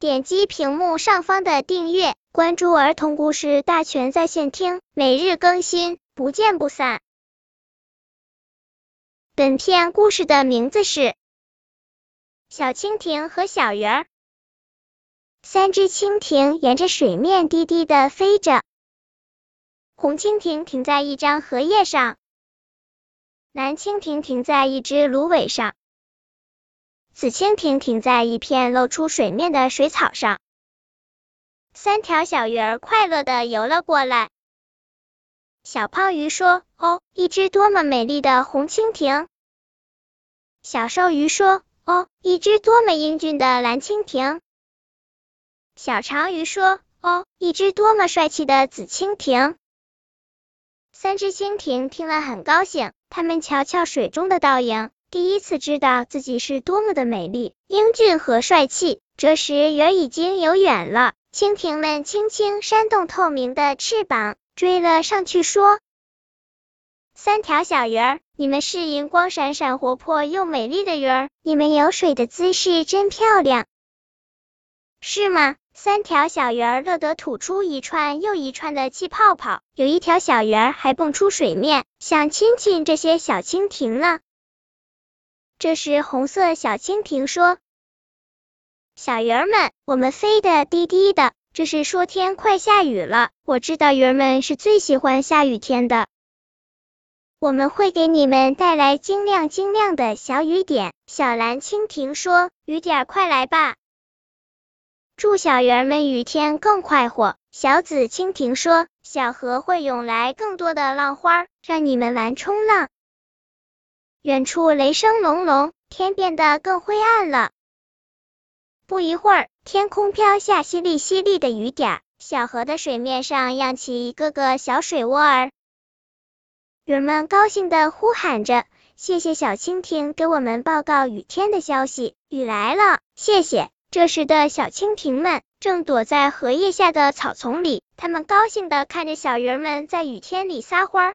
点击屏幕上方的订阅，关注儿童故事大全在线听，每日更新，不见不散。本片故事的名字是《小蜻蜓和小鱼儿》。三只蜻蜓沿着水面低低的飞着，红蜻蜓停在一张荷叶上，蓝蜻蜓停在一只芦苇上。紫蜻蜓停在一片露出水面的水草上，三条小鱼儿快乐的游了过来。小胖鱼说：“哦，一只多么美丽的红蜻蜓！”小瘦鱼说：“哦，一只多么英俊的蓝蜻蜓！”小长鱼说：“哦，一只多么帅气的紫蜻蜓！”三只蜻蜓听了很高兴，它们瞧瞧水中的倒影。第一次知道自己是多么的美丽、英俊和帅气。这时鱼儿已经游远了，蜻蜓们轻轻扇动透明的翅膀，追了上去，说：“三条小鱼儿，你们是荧光闪闪、活泼又美丽的鱼儿，你们游水的姿势真漂亮，是吗？”三条小鱼儿乐得吐出一串又一串的气泡泡，有一条小鱼儿还蹦出水面，想亲亲这些小蜻蜓呢。这时，红色小蜻蜓说：“小鱼儿们，我们飞得低低的，这是说天快下雨了。我知道鱼儿们是最喜欢下雨天的，我们会给你们带来晶亮晶亮的小雨点。”小蓝蜻蜓说：“雨点快来吧，祝小鱼儿们雨天更快活。”小紫蜻蜓说：“小河会涌来更多的浪花，让你们玩冲浪。”远处雷声隆隆，天变得更灰暗了。不一会儿，天空飘下淅沥淅沥的雨点儿，小河的水面上漾起一个个小水窝儿。鱼儿们高兴的呼喊着：“谢谢小蜻蜓给我们报告雨天的消息，雨来了，谢谢！”这时的小蜻蜓们正躲在荷叶下的草丛里，它们高兴的看着小鱼儿们在雨天里撒欢儿。